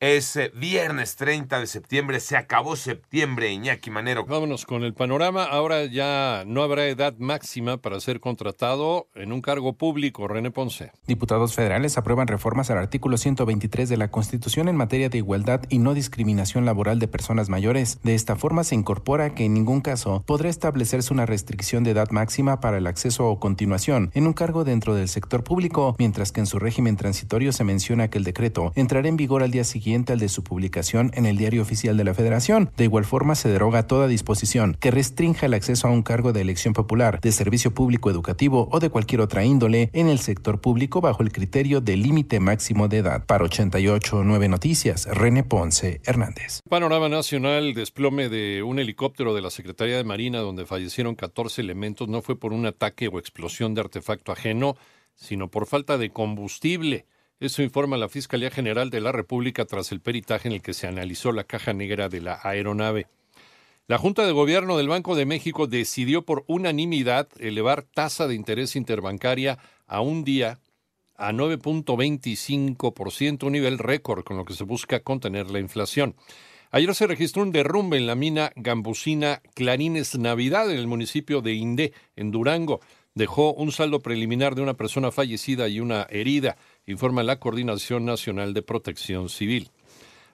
Es eh, viernes 30 de septiembre, se acabó septiembre, Iñaki Manero. Vámonos con el panorama. Ahora ya no habrá edad máxima para ser contratado en un cargo público. René Ponce. Diputados federales aprueban reformas al artículo 123 de la Constitución en materia de igualdad y no discriminación laboral de personas mayores. De esta forma se incorpora que en ningún caso podrá establecerse una restricción de edad máxima para el acceso o continuación en un cargo dentro del sector público, mientras que en su régimen transitorio se menciona que el decreto entrará en vigor al día siguiente al de su publicación en el Diario Oficial de la Federación. De igual forma, se deroga toda disposición que restrinja el acceso a un cargo de elección popular, de servicio público educativo o de cualquier otra índole en el sector público bajo el criterio del límite máximo de edad. Para 88.9 Noticias, René Ponce Hernández. Panorama nacional, desplome de un helicóptero de la Secretaría de Marina donde fallecieron 14 elementos no fue por un ataque o explosión de artefacto ajeno, sino por falta de combustible. Eso informa la Fiscalía General de la República tras el peritaje en el que se analizó la caja negra de la aeronave. La Junta de Gobierno del Banco de México decidió por unanimidad elevar tasa de interés interbancaria a un día a 9.25%, un nivel récord con lo que se busca contener la inflación. Ayer se registró un derrumbe en la mina gambusina Clarines Navidad en el municipio de Indé, en Durango. Dejó un saldo preliminar de una persona fallecida y una herida informa la Coordinación Nacional de Protección Civil.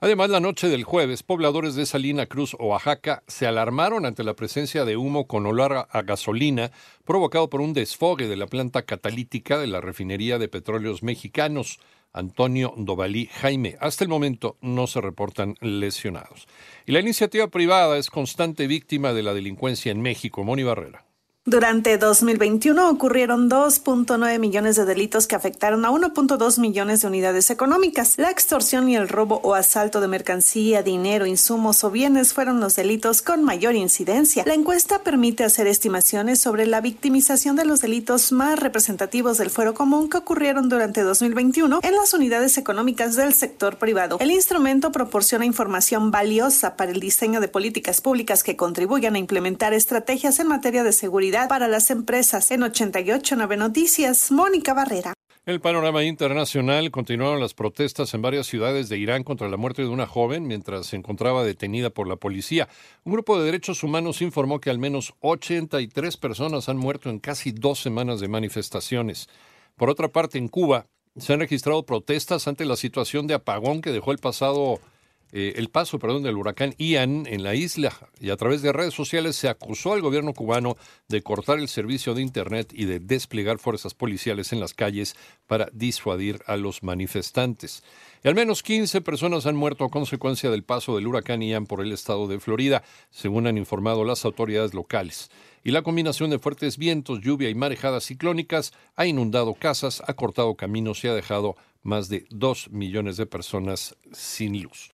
Además, la noche del jueves, pobladores de Salina Cruz, Oaxaca, se alarmaron ante la presencia de humo con olor a gasolina provocado por un desfogue de la planta catalítica de la refinería de petróleos mexicanos. Antonio Dovalí Jaime. Hasta el momento no se reportan lesionados. Y la iniciativa privada es constante víctima de la delincuencia en México. Moni Barrera. Durante 2021 ocurrieron 2.9 millones de delitos que afectaron a 1.2 millones de unidades económicas. La extorsión y el robo o asalto de mercancía, dinero, insumos o bienes fueron los delitos con mayor incidencia. La encuesta permite hacer estimaciones sobre la victimización de los delitos más representativos del fuero común que ocurrieron durante 2021 en las unidades económicas del sector privado. El instrumento proporciona información valiosa para el diseño de políticas públicas que contribuyan a implementar estrategias en materia de seguridad para las empresas. En 889 Noticias, Mónica Barrera. El panorama internacional continuaron las protestas en varias ciudades de Irán contra la muerte de una joven mientras se encontraba detenida por la policía. Un grupo de derechos humanos informó que al menos 83 personas han muerto en casi dos semanas de manifestaciones. Por otra parte, en Cuba se han registrado protestas ante la situación de apagón que dejó el pasado eh, el paso perdón, del huracán Ian en la isla y a través de redes sociales se acusó al gobierno cubano de cortar el servicio de Internet y de desplegar fuerzas policiales en las calles para disuadir a los manifestantes. Y al menos 15 personas han muerto a consecuencia del paso del huracán Ian por el estado de Florida, según han informado las autoridades locales. Y la combinación de fuertes vientos, lluvia y marejadas ciclónicas ha inundado casas, ha cortado caminos y ha dejado más de 2 millones de personas sin luz.